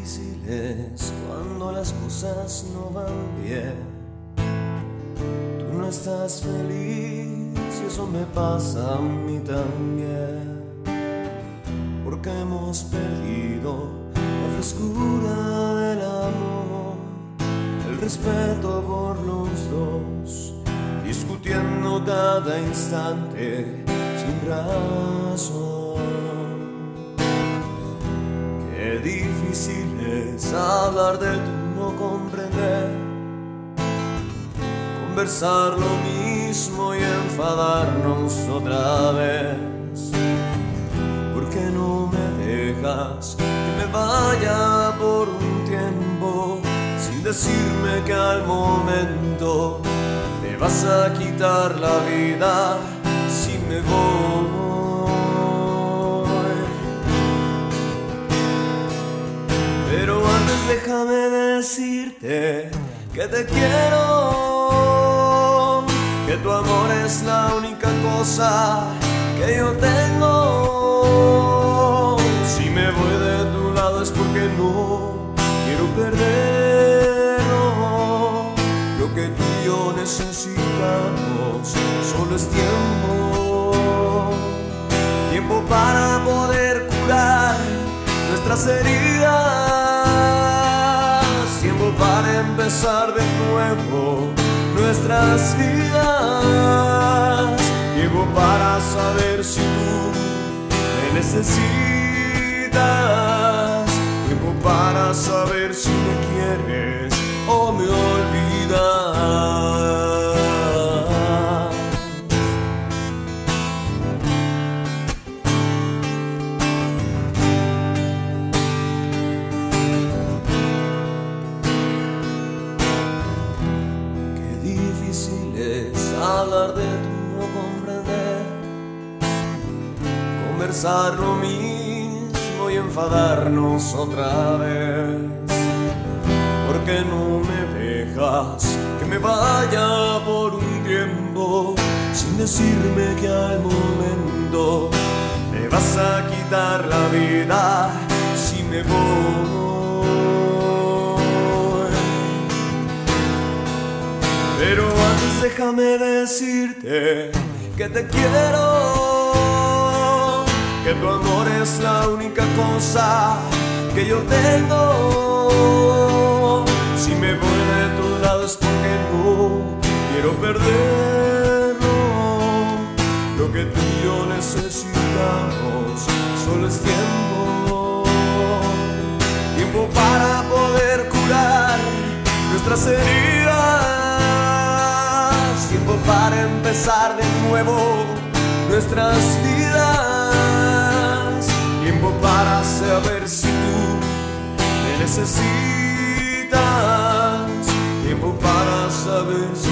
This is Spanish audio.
difícil es cuando las cosas no van bien. Tú no estás feliz y eso me pasa a mí también. Porque hemos perdido la frescura del amor, el respeto por los dos, discutiendo cada instante sin razón. Difícil es hablar de tu no comprender, conversar lo mismo y enfadarnos otra vez. ¿Por qué no me dejas que me vaya por un tiempo sin decirme que al momento me vas a quitar la vida si me voy? Déjame decirte que te quiero, que tu amor es la única cosa que yo tengo. Si me voy de tu lado es porque no quiero perderlo. Lo que tú y yo necesitamos solo es tiempo. Tiempo para poder curar nuestras heridas. Empezar de nuevo nuestras vidas. Tiempo para saber si tú me necesitas. Tiempo para saber si me quieres hablar de tu no comprender, conversar lo mismo y enfadarnos otra vez. Porque no me dejas que me vaya por un tiempo sin decirme que al momento me vas a quitar la vida si me voy. Antes déjame decirte que te quiero, que tu amor es la única cosa que yo tengo. Si me voy de tu lado es porque no quiero perderlo. Lo que tú y yo necesitamos solo es tiempo. Tiempo para poder curar nuestras heridas. Empezar de nuevo nuestras vidas. Tiempo para saber si tú me necesitas. Tiempo para saber si